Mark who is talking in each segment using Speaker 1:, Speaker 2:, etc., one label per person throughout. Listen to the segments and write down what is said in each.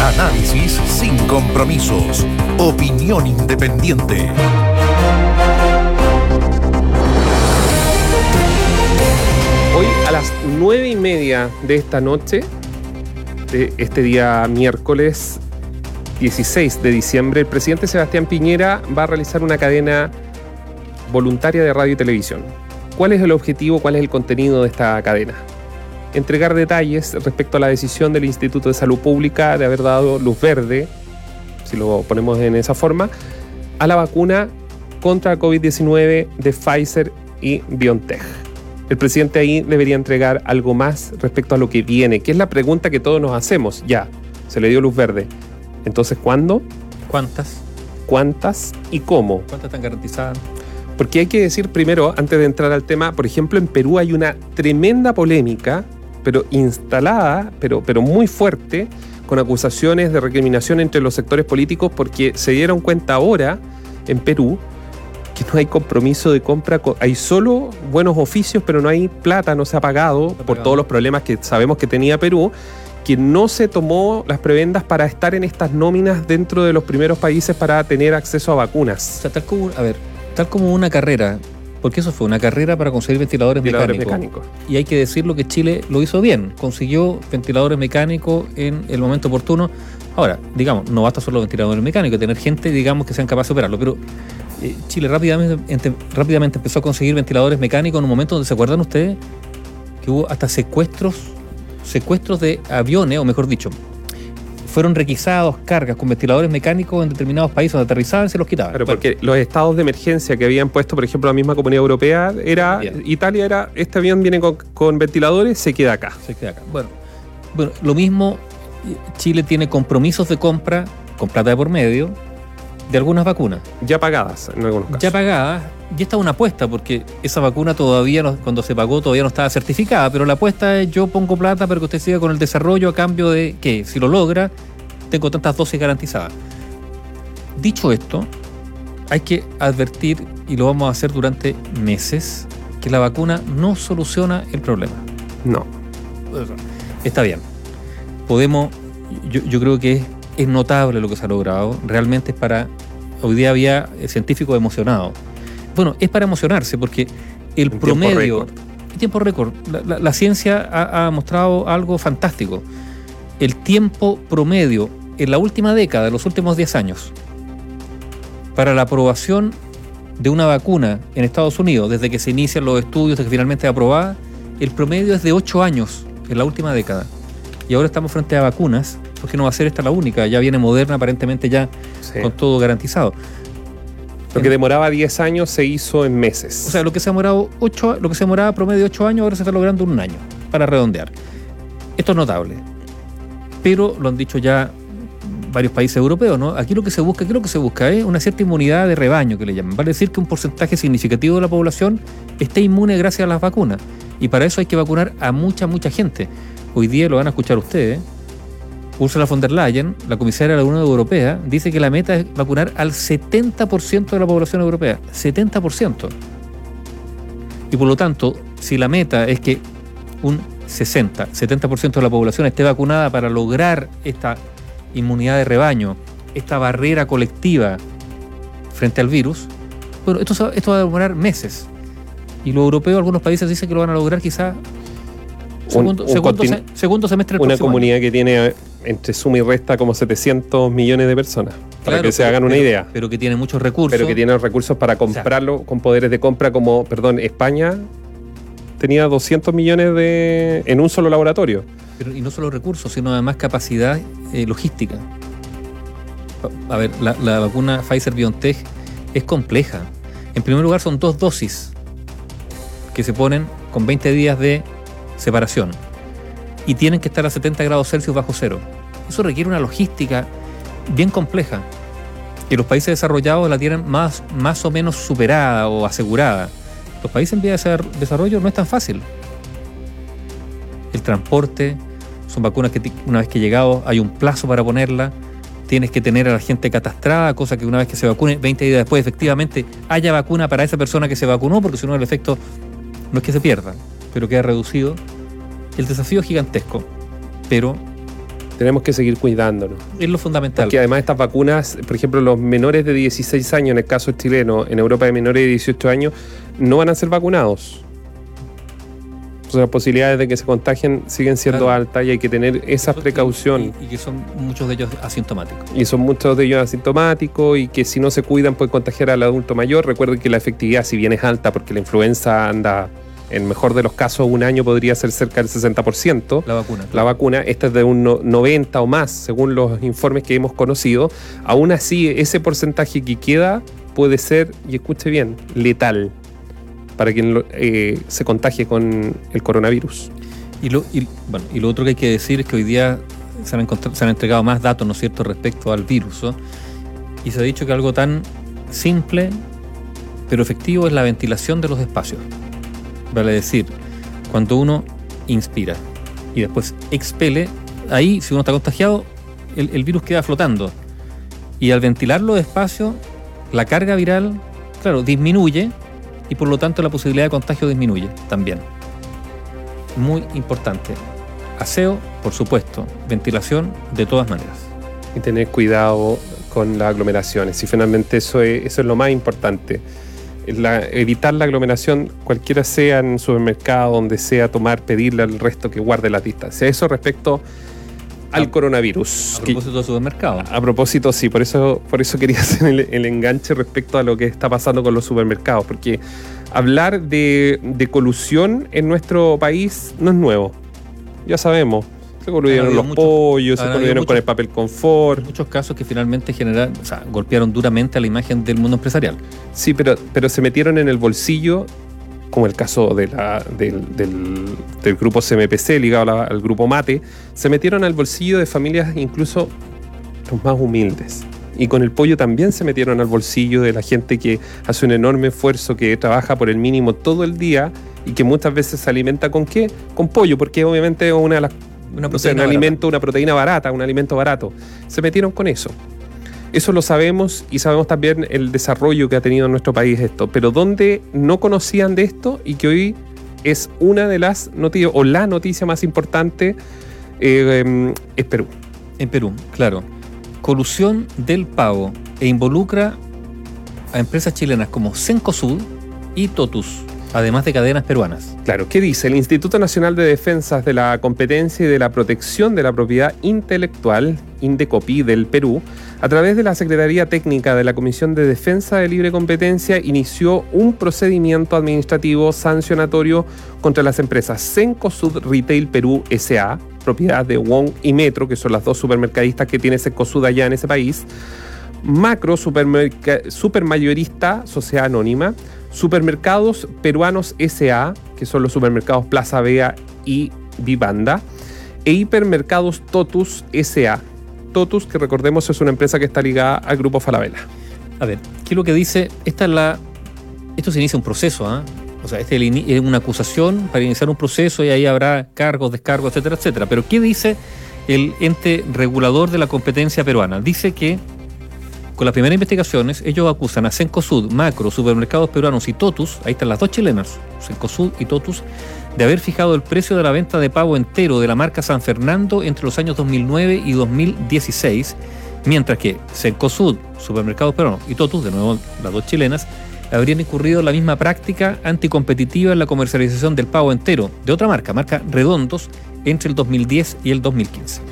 Speaker 1: Análisis sin compromisos. Opinión independiente.
Speaker 2: Hoy a las nueve y media de esta noche, de este día miércoles 16 de diciembre, el presidente Sebastián Piñera va a realizar una cadena voluntaria de radio y televisión. ¿Cuál es el objetivo, cuál es el contenido de esta cadena? Entregar detalles respecto a la decisión del Instituto de Salud Pública de haber dado luz verde, si lo ponemos en esa forma, a la vacuna contra COVID-19 de Pfizer y BioNTech. El presidente ahí debería entregar algo más respecto a lo que viene, que es la pregunta que todos nos hacemos. Ya, se le dio luz verde. Entonces, ¿cuándo?
Speaker 3: ¿Cuántas?
Speaker 2: ¿Cuántas y cómo?
Speaker 3: ¿Cuántas están garantizadas?
Speaker 2: Porque hay que decir primero, antes de entrar al tema, por ejemplo, en Perú hay una tremenda polémica, pero instalada, pero, pero muy fuerte, con acusaciones de recriminación entre los sectores políticos porque se dieron cuenta ahora en Perú que no hay compromiso de compra, hay solo buenos oficios, pero no hay plata, no se ha pagado por todos los problemas que sabemos que tenía Perú, que no se tomó las prebendas para estar en estas nóminas dentro de los primeros países para tener acceso a vacunas.
Speaker 3: O sea, tal como, a ver, tal como una carrera, porque eso fue una carrera para conseguir ventiladores,
Speaker 2: Ventiladores
Speaker 3: mecánicos.
Speaker 2: mecánicos.
Speaker 3: Y hay que decirlo que Chile lo hizo bien, consiguió ventiladores mecánicos en el momento oportuno. Ahora, digamos, no basta solo ventiladores mecánicos, tener gente, digamos, que sean capaces de operarlo, pero eh, Chile rápidamente, ente- rápidamente empezó a conseguir ventiladores mecánicos en un momento donde, ¿se acuerdan ustedes? Que hubo hasta secuestros, secuestros de aviones, o mejor dicho, fueron requisados cargas con ventiladores mecánicos en determinados países donde aterrizaban y se los quitaban.
Speaker 2: Pero
Speaker 3: Bueno,
Speaker 2: porque los estados de emergencia que habían puesto, por ejemplo, la misma comunidad europea, era
Speaker 3: Bien.
Speaker 2: Italia era, este avión viene con, con ventiladores, se queda acá.
Speaker 3: se queda acá. Bueno, bueno, lo mismo, eh, Chile tiene compromisos de compra con plata de por medio de algunas vacunas.
Speaker 2: Ya pagadas en algunos casos.
Speaker 3: Ya pagadas, y esta es una apuesta, porque esa vacuna todavía, no- cuando se pagó, todavía no estaba certificada, pero la apuesta es yo pongo plata para que usted siga con el desarrollo a cambio de que, si lo logra, tengo tantas dosis garantizadas. Dicho esto, hay que advertir, y lo vamos a hacer durante meses, que la vacuna no soluciona el problema.
Speaker 2: No.
Speaker 3: Está bien. Podemos, yo, yo creo que es, es notable lo que se ha logrado. Realmente es para. Hoy día había eh, científicos emocionados. Bueno, es para emocionarse porque el
Speaker 2: En
Speaker 3: promedio. en tiempo récord. La, la- la ciencia ha, ha mostrado algo fantástico. El tiempo promedio en la última década, de los últimos 10 años, para la aprobación de una vacuna en Estados Unidos, desde que se inician los estudios, desde que finalmente es aprobada, el promedio es de 8 años en la última década. Y ahora estamos frente a vacunas, porque no va a ser esta la única, ya viene Moderna aparentemente ya
Speaker 2: Sí.
Speaker 3: con todo garantizado.
Speaker 2: Lo que demoraba 10 años se hizo en meses.
Speaker 3: O sea, lo que se ha demorado ocho, lo que se demoraba promedio 8 años, ahora se está logrando un año, para redondear. Esto es notable. Pero lo han dicho ya varios países europeos, ¿no? Aquí lo que se busca, ¿qué es lo que se busca? Es una cierta inmunidad de rebaño que le llaman. Vale decir que un porcentaje significativo de la población esté inmune gracias a las vacunas. Y para eso hay que vacunar a mucha, mucha gente. Hoy día lo van a escuchar ustedes. Ursula von der Leyen, la comisaria de la Unión Europea, dice que la meta es vacunar al 70% de la población europea. 70%. Y por lo tanto, si la meta es que un 60, 70% de la población esté vacunada para lograr esta inmunidad de rebaño, esta barrera colectiva frente al virus, bueno, esto, esto va a demorar meses. Y los europeos, algunos países dicen que lo van a lograr quizá segundo,
Speaker 2: un
Speaker 3: segundo,
Speaker 2: continu-
Speaker 3: se- segundo semestre del
Speaker 2: una
Speaker 3: año.
Speaker 2: comunidad que tiene entre suma y resta como 700 millones de personas. Para que se hagan una
Speaker 3: pero-
Speaker 2: idea.
Speaker 3: Pero que tiene muchos recursos.
Speaker 2: Pero que tiene recursos para comprarlo con poderes de compra como, perdón, España tenía 200 millones de en un solo laboratorio.
Speaker 3: Pero- y no solo recursos, sino además capacidad eh, logística. A ver, la, la vacuna Pfizer BioNTech es compleja. En primer lugar, son dos dosis que se ponen con 20 días de separación y tienen que estar a 70 grados Celsius bajo cero. Eso requiere una logística bien compleja que los países desarrollados la tienen más, más o menos superada o asegurada. Los países en vía de desar- desarrollo no es tan fácil. El transporte, son vacunas que una vez que llegado hay un plazo para ponerla, tienes que tener a la gente catastrada, cosa que una vez que se vacune, 20 días después efectivamente haya vacuna para esa persona que se vacunó, porque si no el efecto no es que se pierda, pero queda reducido. El desafío es gigantesco, pero
Speaker 2: Tenemos que seguir cuidándonos.
Speaker 3: Es lo fundamental.
Speaker 2: Porque además estas vacunas, por ejemplo, los menores de 16 años, en el caso chileno, en Europa de menores de 18 años, no van a ser vacunados. Entonces las posibilidades de que se contagien siguen siendo
Speaker 3: Claro.
Speaker 2: altas y hay que tener esa precaución.
Speaker 3: Y, y que son muchos de ellos asintomáticos.
Speaker 2: Y son muchos de ellos asintomáticos y que si no se cuidan pueden contagiar al adulto mayor. Recuerden que la efectividad, si bien es alta, porque la influenza anda, en mejor de los casos, un año podría ser cerca del 60%.
Speaker 3: La vacuna.
Speaker 2: La vacuna, esta es de un no- 90 o más, según los informes que hemos conocido. Aún así, ese porcentaje que queda puede ser, y escuche bien, letal para quien eh, se contagie con el coronavirus.
Speaker 3: Y lo, y, bueno, y lo otro que hay que decir es que hoy día se han, encontrado- se han entregado más datos, ¿no es cierto?, respecto al virus. ¿no? Y se ha dicho que algo tan simple pero efectivo es la ventilación de los espacios. Vale decir, cuando uno inspira y después expele, ahí si uno está contagiado, el, el virus queda flotando. Y al ventilar los espacios, la carga viral, claro, disminuye y por lo tanto la posibilidad de contagio disminuye también muy importante. Aseo, por supuesto. Ventilación, de todas maneras.
Speaker 2: Y tener cuidado con las aglomeraciones. Y finalmente eso es, eso es lo más importante. La- evitar la aglomeración, cualquiera sea en supermercado, donde sea, tomar, pedirle al resto que guarde las distancias. Eso respecto al
Speaker 3: A-
Speaker 2: coronavirus.
Speaker 3: A propósito de supermercado.
Speaker 2: A propósito, sí, por eso, por eso quería hacer el, el enganche respecto a lo que está pasando con los supermercados, porque hablar de, de colusión en nuestro país no es nuevo. Ya sabemos. Se coludieron los
Speaker 3: muchos-
Speaker 2: pollos, se coludieron con el papel confort.
Speaker 3: muchos casos que finalmente generaron, o sea, golpearon duramente a la imagen del mundo empresarial.
Speaker 2: Sí, pero, pero se metieron en el bolsillo, como el caso de la- del, del- del grupo CMPC ligado la- al grupo Mate, se metieron al bolsillo de familias incluso los más humildes. Y con el pollo también se metieron al bolsillo de la gente que hace un enorme esfuerzo, que trabaja por el mínimo todo el día y que muchas veces se alimenta con qué? Con pollo, porque obviamente es una de las
Speaker 3: Una
Speaker 2: no sé, un
Speaker 3: proteína barata.
Speaker 2: alimento, una proteína barata, un alimento barato. Se metieron con eso. Eso lo sabemos y sabemos también el desarrollo que ha tenido en nuestro país esto. Pero donde no conocían de esto y que hoy es una de las noticias, o la noticia más importante, eh, em, es Perú.
Speaker 3: En Perú, claro. Colusión del pago e involucra a empresas chilenas como Cencosud y Totus, además de cadenas peruanas.
Speaker 2: Claro, ¿qué dice? El Instituto Nacional de Defensas de la Competencia y de la Protección de la Propiedad Intelectual, INDECOPI, del Perú, a través de la Secretaría Técnica de la Comisión de Defensa de Libre Competencia, inició un procedimiento administrativo sancionatorio contra las empresas Cencosud Retail Perú S.A., propiedad de Wong y Metro, que son las dos supermercadistas que tiene Cencosud allá en ese país, Macro Supermayorista Sociedad Anónima, Supermercados Peruanos SA, que son los supermercados Plaza Vea y Vivanda, e Hipermercados Totus SA. Totus, que recordemos es una empresa que está ligada al grupo Falabella.
Speaker 3: A ver, ¿qué es lo que dice? Esta es la. Esto se inicia un proceso, ¿ah? O sea, este es una acusación para iniciar un proceso y ahí habrá cargos, descargos, etcétera, etcétera. Pero ¿qué dice el ente regulador de la competencia peruana? Dice que con las primeras investigaciones, ellos acusan a Cencosud, Macro, Supermercados Peruanos y Totus, ahí están las dos chilenas, Cencosud y Totus, de haber fijado el precio de la venta de pavo entero de la marca San Fernando entre los años 2009 y 2016, mientras que Cencosud, Supermercados Peruanos y Totus, de nuevo las dos chilenas, habrían incurrido en la misma práctica anticompetitiva en la comercialización del pavo entero de otra marca, marca Redondos, entre el 2010 y el 2015.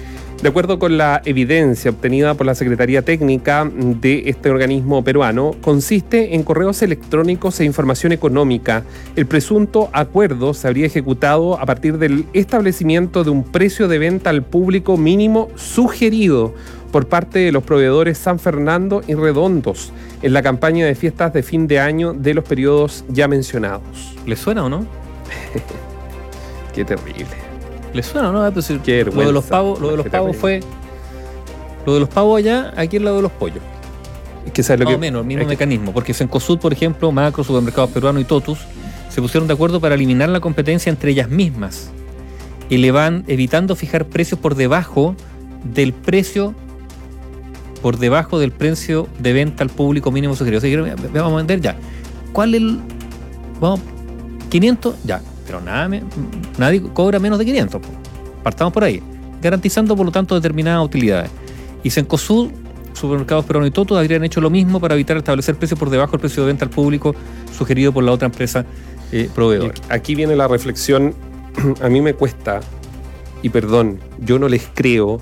Speaker 2: De acuerdo con la evidencia obtenida por la Secretaría Técnica de este organismo peruano, consiste en correos electrónicos e información económica. El presunto acuerdo se habría ejecutado a partir del establecimiento de un precio de venta al público mínimo sugerido por parte de los proveedores San Fernando y Redondos en la campaña de fiestas de fin de año de los periodos ya mencionados.
Speaker 3: ¿Les suena o no?
Speaker 2: Qué terrible.
Speaker 3: ¿Les suena o no?
Speaker 2: Qué
Speaker 3: lo de los pavos, lo de los pavos fue. Lo de los pavos allá, aquí el lado de los pollos.
Speaker 2: Es que sabes lo
Speaker 3: Más
Speaker 2: que
Speaker 3: o menos, el mismo
Speaker 2: es que-
Speaker 3: mecanismo. Porque Cencosud, por ejemplo, Macro, Supermercados Peruano y Totus se pusieron de acuerdo para eliminar la competencia entre ellas mismas. Y le van evitando fijar precios por debajo del precio por debajo del precio de venta al público mínimo sugerido. O sea, dijeron, "Mira, vamos a vender ya. ¿Cuál es el. Vamos, 500, ya. Pero nada, nadie cobra menos de 500. po. Partamos por ahí. garantizando por lo tanto determinadas utilidades. Y Cencosud, Supermercados Perón y Toto habrían hecho lo mismo para evitar establecer precios por debajo del precio de venta al público sugerido por la otra empresa eh, proveedora.
Speaker 2: Aquí viene la reflexión. A mí me cuesta, y perdón, yo no les creo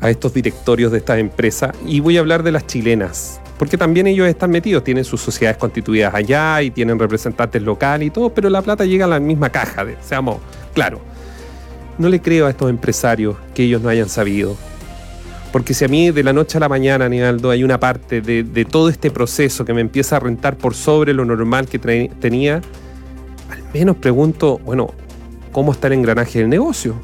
Speaker 2: a estos directorios de estas empresas, y voy a hablar de las chilenas, porque también ellos están metidos, tienen sus sociedades constituidas allá y tienen representantes locales y todo, pero la plata llega a la misma caja, de- seamos claro. No le creo a estos empresarios que ellos no hayan sabido. Porque si a mí de la noche a la mañana, Nivaldo, hay una parte de, de todo este proceso que me empieza a rentar por sobre lo normal que tenía, al menos pregunto, bueno, ¿cómo está el engranaje del negocio?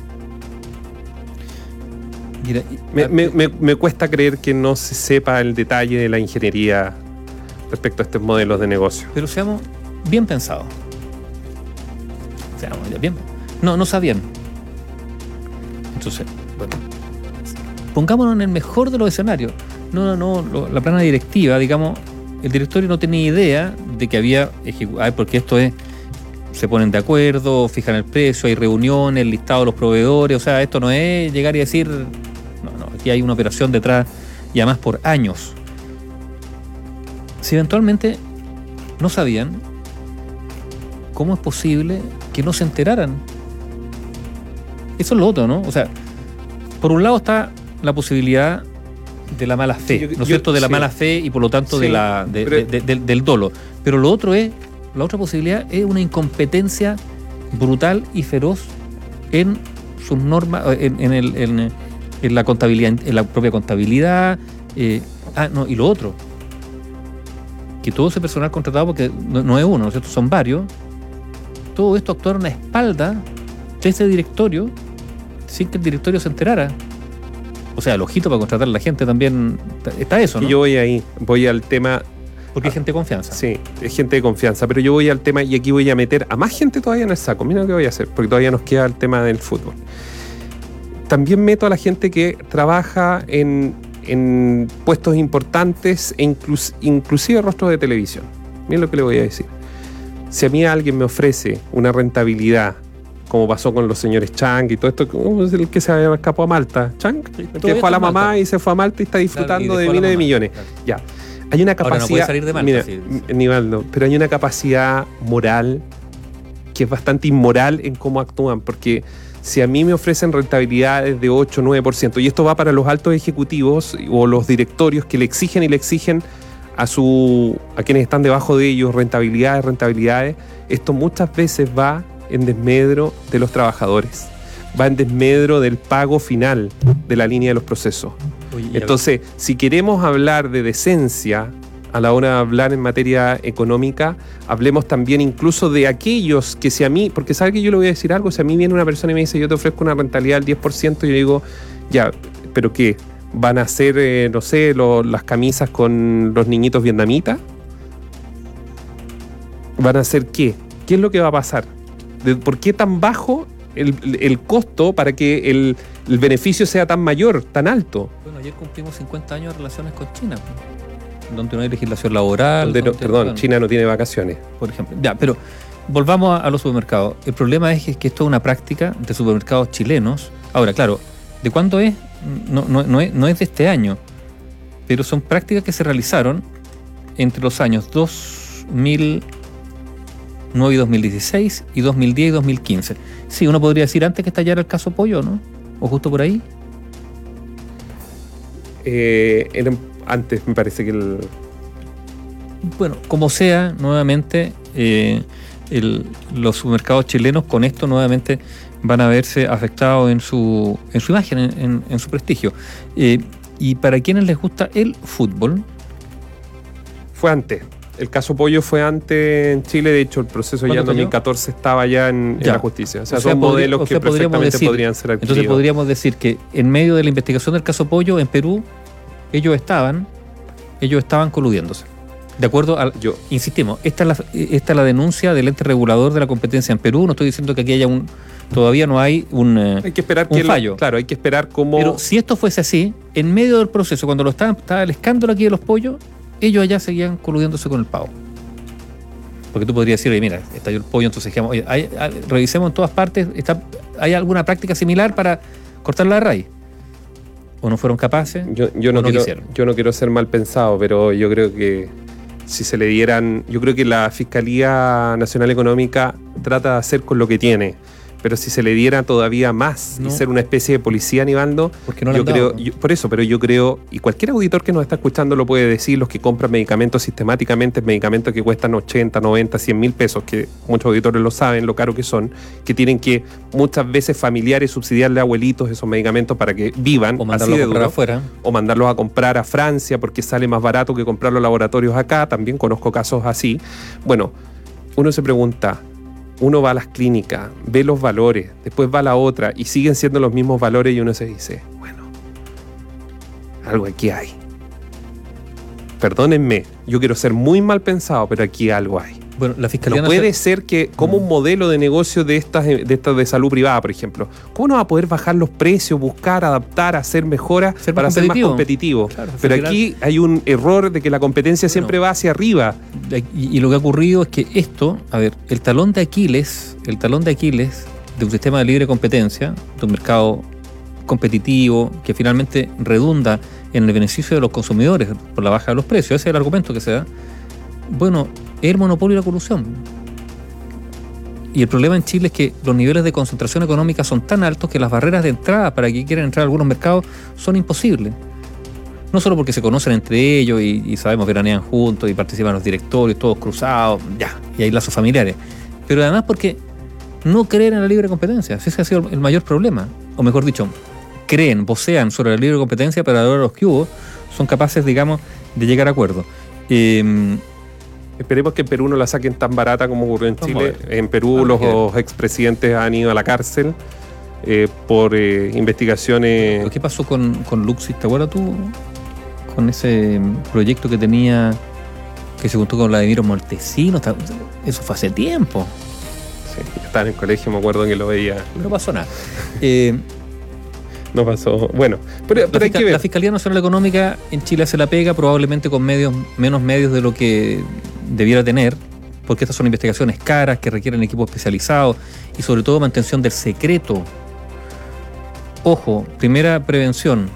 Speaker 3: Mira, y-
Speaker 2: Me, me- me- me cuesta creer que no se sepa el detalle de la ingeniería respecto a estos modelos de negocio.
Speaker 3: Pero seamos bien pensados. Seamos bien. No, no sabían. Entonces, bueno, pongámonos en el mejor de los escenarios. No, no, no, la plana directiva, digamos, el directorio no tenía idea de que había, ejecu- ay, porque esto es, se ponen de acuerdo, fijan el precio, hay reuniones, listado de los proveedores, o sea, esto no es llegar y decir, aquí hay una operación detrás y además por años. Si eventualmente no sabían, ¿cómo es posible que no se enteraran? Eso es lo otro, ¿no? O sea, por un lado está la posibilidad de la mala fe,
Speaker 2: Sí, yo-
Speaker 3: ¿no es cierto? De la
Speaker 2: sí.
Speaker 3: mala fe y por lo tanto de
Speaker 2: Sí,
Speaker 3: la, de-
Speaker 2: pero-
Speaker 3: de- de- del, del dolo. Pero lo otro es, la otra posibilidad es una incompetencia brutal y feroz en sus normas, en, en el- en- en la contabilidad, en la propia contabilidad. eh, ah, no, y lo otro, que todo ese personal contratado, porque no, no es uno, ¿no es cierto? Son varios, todo esto actuaron a espalda de ese directorio sin que el directorio se enterara. O sea, el ojito para contratar a la gente también está- eso, ¿no?
Speaker 2: Y yo voy ahí, voy al tema,
Speaker 3: Porque hay gente de confianza.
Speaker 2: sí, es gente de confianza, pero yo voy al tema y aquí voy a meter a más gente todavía en el saco. Mira lo que voy a hacer, porque todavía nos queda el tema del fútbol. También meto a la gente que trabaja en, en puestos importantes e inclus- inclusive rostros de televisión. Miren lo que le voy a decir. Si a mí alguien me ofrece una rentabilidad, como pasó con los señores Chang y todo esto, ¿cómo es el que se escapado a Malta? Chang, que dejó a la mamá
Speaker 3: Malta.
Speaker 2: y se fue a Malta y está disfrutando de
Speaker 3: a la
Speaker 2: miles de millones.
Speaker 3: Claro.
Speaker 2: Ya. Hay una
Speaker 3: Ahora
Speaker 2: capacidad.
Speaker 3: no puede salir de Malta,
Speaker 2: mira,
Speaker 3: sí.
Speaker 2: Nivaldo, pero hay una capacidad moral que es bastante inmoral en cómo actúan, porque si a mí me ofrecen rentabilidades de 8 9%, y esto va para los altos ejecutivos o los directorios que le exigen y le exigen a su a quienes están debajo de ellos rentabilidades, rentabilidades, esto muchas veces va en desmedro de los trabajadores, va en desmedro del pago final de la línea de los procesos. Entonces, si queremos hablar de decencia a la hora de hablar en materia económica, hablemos también incluso de aquellos que si a mí, porque sabe que yo le voy a decir algo, si a mí viene una persona y me dice yo te ofrezco una rentabilidad del 10%, yo digo, ya, pero ¿qué? ¿Van a hacer, eh, no sé, las camisas con los niñitos vietnamitas? ¿Van a hacer qué? ¿Qué es lo que va a pasar? ¿De- ¿Por qué tan bajo el, el costo para que el, el beneficio sea tan mayor, tan alto?
Speaker 3: Bueno, ayer cumplimos 50 años de relaciones con China, donde no hay legislación laboral.
Speaker 2: No- perdón, China no tiene vacaciones.
Speaker 3: por ejemplo. Ya, pero volvamos a, a los supermercados. El problema es que, que esto es una práctica de supermercados chilenos. Ahora, claro, ¿de cuándo es? No, es? no es de este año, pero son prácticas que se realizaron entre los años 2009 y 2016 y 2010 y 2015. Sí, uno podría decir antes que estallara el caso Pollo, ¿no? O justo por ahí.
Speaker 2: Eh, antes me parece que el,
Speaker 3: Bueno, como sea, nuevamente eh, el- los supermercados chilenos con esto nuevamente van a verse afectados en su, en su imagen, en, en- en su prestigio. Eh, y para quienes les gusta el fútbol,
Speaker 2: fue antes. El caso Pollo fue antes en Chile, de hecho el proceso ya en
Speaker 3: ¿Cuándo fue
Speaker 2: 2014 estaba ya en, la justicia. O sea,
Speaker 3: O sea,
Speaker 2: son modelos
Speaker 3: o
Speaker 2: que
Speaker 3: sea,
Speaker 2: perfectamente
Speaker 3: decir-
Speaker 2: podrían ser adquiridos.
Speaker 3: entonces podríamos decir que en medio de la investigación del caso Pollo en Perú, ellos estaban, ellos estaban coludiéndose. De acuerdo al,
Speaker 2: Yo,
Speaker 3: insistimos, esta es, la, esta es la denuncia del ente regulador de la competencia en Perú. No estoy diciendo que aquí haya un. Todavía no hay un. eh,
Speaker 2: hay que esperar
Speaker 3: Un
Speaker 2: que lo-
Speaker 3: fallo.
Speaker 2: claro, hay que esperar cómo
Speaker 3: Pero si esto fuese así, en medio del proceso, cuando lo estaban, estaba el escándalo aquí de los pollos, ellos allá seguían coludiéndose con el pavo. Porque tú podrías decir, oye, mira, estalló el pollo, entonces dijimos, oye, hay- hay- revisemos en todas partes, está, ¿hay alguna práctica similar para cortarla de raíz. O no fueron capaces.
Speaker 2: Yo, yo no, quiero,
Speaker 3: quisieron.
Speaker 2: yo no quiero ser mal pensado, pero yo creo que si se le dieran, yo creo que la Fiscalía Nacional Económica trata de hacer con lo que tiene, pero si se le diera todavía más
Speaker 3: No.
Speaker 2: y ser una especie de policía animando,
Speaker 3: Porque no
Speaker 2: yo
Speaker 3: han dado,
Speaker 2: creo,
Speaker 3: ¿no?
Speaker 2: yo- por eso, pero yo creo, y cualquier auditor que nos está escuchando lo puede decir, los que compran medicamentos sistemáticamente, medicamentos que cuestan 80, 90, 100 mil pesos, que muchos auditores lo saben, lo caro que son, que tienen que muchas veces familiares subsidiarle a abuelitos esos medicamentos para que vivan
Speaker 3: O
Speaker 2: así
Speaker 3: mandarlo
Speaker 2: de
Speaker 3: a comprar
Speaker 2: duro
Speaker 3: afuera.
Speaker 2: o mandarlos a comprar a Francia porque sale más barato que comprar los laboratorios acá, también conozco casos así. Bueno, uno se pregunta, uno va a las clínicas, ve los valores, después va a la otra y siguen siendo los mismos valores y uno se dice, bueno, algo aquí hay. Perdónenme, yo quiero ser muy mal pensado, pero aquí algo hay.
Speaker 3: Bueno, la Fiscalía
Speaker 2: No puede ser que, como un modelo de negocio de estas, de estas de salud privada, por ejemplo, ¿cómo no va a poder bajar los precios, buscar, adaptar, hacer mejoras
Speaker 3: Ser
Speaker 2: para ser más
Speaker 3: competitivo? Claro,
Speaker 2: Pero aquí hay un error de que la competencia siempre va hacia arriba.
Speaker 3: Y, y lo que ha ocurrido es que esto, a ver, el talón de Aquiles, el talón de Aquiles de un sistema de libre competencia, de un mercado competitivo que finalmente redunda en el beneficio de los consumidores por la baja de los precios, ese es el argumento que se da. Bueno, es el monopolio y la corrupción. Y el problema en Chile es que los niveles de concentración económica son tan altos que las barreras de entrada para que quieran entrar a algunos mercados son imposibles. No solo porque se conocen entre ellos y, y sabemos veranean juntos y participan los directorios, todos cruzados, ya, y hay lazos familiares. Pero además porque no creen en la libre competencia. Ese ha sido el mayor problema. O mejor dicho, creen, vocean sobre la libre competencia, pero a la hora de los que hubo son capaces, digamos, de llegar a acuerdos. Eh,
Speaker 2: Esperemos que en Perú no la saquen tan barata como ocurrió en Chile. En Perú los expresidentes han ido a la cárcel eh, por eh, investigaciones.
Speaker 3: ¿Qué pasó con, con Luxis? ¿Te acuerdas tú? Con ese proyecto que tenía, que se juntó con Vladimiro Montesino. Eso fue hace tiempo.
Speaker 2: Sí, estaba en el colegio, me acuerdo que lo veía.
Speaker 3: No pasó nada. Eh,
Speaker 2: No pasó. Bueno, pero, hay que ver.
Speaker 3: la Fiscalía Nacional Económica en Chile hace la pega, probablemente con medios, menos medios de lo que debiera tener, porque estas son investigaciones caras que requieren equipos especializados y sobre todo mantención del secreto. Ojo, primera prevención.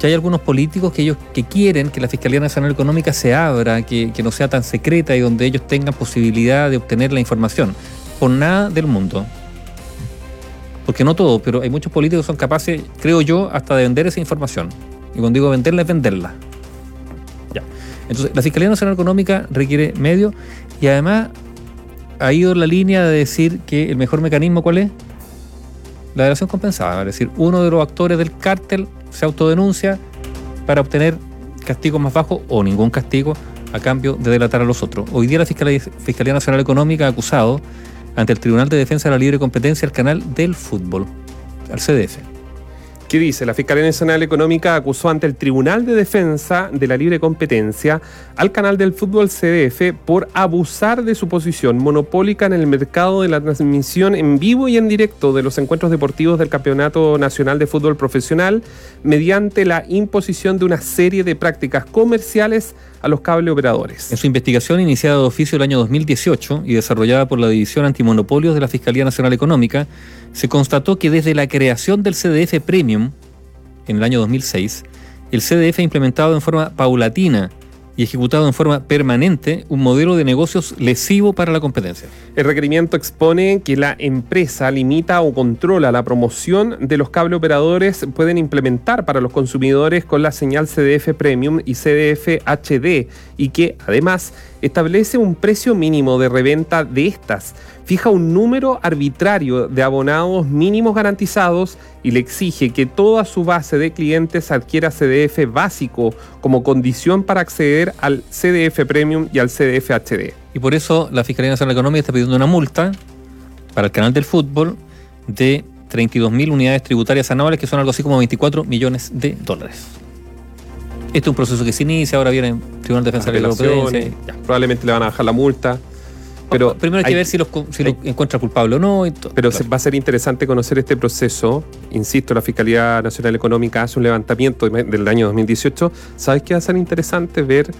Speaker 3: Ya hay algunos políticos que ellos que quieren que la Fiscalía Nacional Económica se abra, que, que no sea tan secreta y donde ellos tengan posibilidad de obtener la información. Por nada del mundo. Porque no todo, pero hay muchos políticos que son capaces, creo yo, hasta de vender esa información. Y cuando digo venderla es venderla. Entonces, la Fiscalía Nacional Económica requiere medios y además ha ido en la línea de decir que el mejor mecanismo, ¿cuál es? La delación compensada. Es decir, uno de los actores del cártel se autodenuncia para obtener castigos más bajos o ningún castigo a cambio de delatar a los otros. Hoy día la Fiscalía, Fiscalía Nacional Económica ha acusado ante el Tribunal de Defensa de la Libre Competencia al canal del fútbol, al CDF.
Speaker 2: ¿Qué dice? La Fiscalía Nacional Económica acusó ante el Tribunal de Defensa de la Libre Competencia al canal del fútbol CDF por abusar de su posición monopólica en el mercado de la transmisión en vivo y en directo de los encuentros deportivos del Campeonato Nacional de Fútbol Profesional mediante la imposición de una serie de prácticas comerciales a los cable operadores.
Speaker 3: En su investigación iniciada de oficio el año 2018 y desarrollada por la División Antimonopolios de la Fiscalía Nacional Económica, se constató que desde la creación del CDF Premium en el año 2006, el CDF ha implementado en forma paulatina y ejecutado en forma permanente un modelo de negocios lesivo para la competencia.
Speaker 2: El requerimiento expone que la empresa limita o controla la promoción de los cable operadores pueden implementar para los consumidores con la señal CDF Premium y CDF HD y que además establece un precio mínimo de reventa de estas, fija un número arbitrario de abonados mínimos garantizados y le exige que toda su base de clientes adquiera CDF básico como condición para acceder al CDF Premium y al CDF HD.
Speaker 3: Y por eso la Fiscalía Nacional Económica está pidiendo una multa para el canal del fútbol de 32.000 unidades tributarias anuales, que son algo así como 24 millones de dólares. Este es un proceso que se inicia, ahora viene el Tribunal de Defensa de la Competencia.
Speaker 2: probablemente le van a bajar la multa. Pero
Speaker 3: Primero hay, que ver si, los, si lo encuentra culpable o no. y todo.
Speaker 2: Pero
Speaker 3: Claro.
Speaker 2: va a ser interesante conocer este proceso. Insisto, la Fiscalía Nacional Económica hace un levantamiento de- del año 2018. ¿Sabes qué va a ser interesante ver?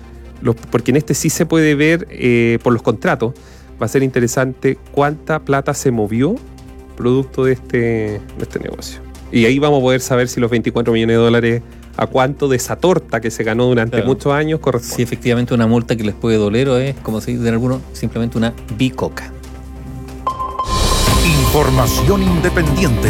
Speaker 2: Los, porque en este sí se puede ver eh, por los contratos. Va a ser interesante cuánta plata se movió producto de este, de este negocio. Y ahí vamos a poder saber si los 24 millones de dólares a cuánto de esa torta que se ganó durante
Speaker 3: Claro.
Speaker 2: muchos años corresponde.
Speaker 3: Si efectivamente una multa que les puede doler o es, como se dice en algunos, simplemente una bicoca.
Speaker 1: Información independiente.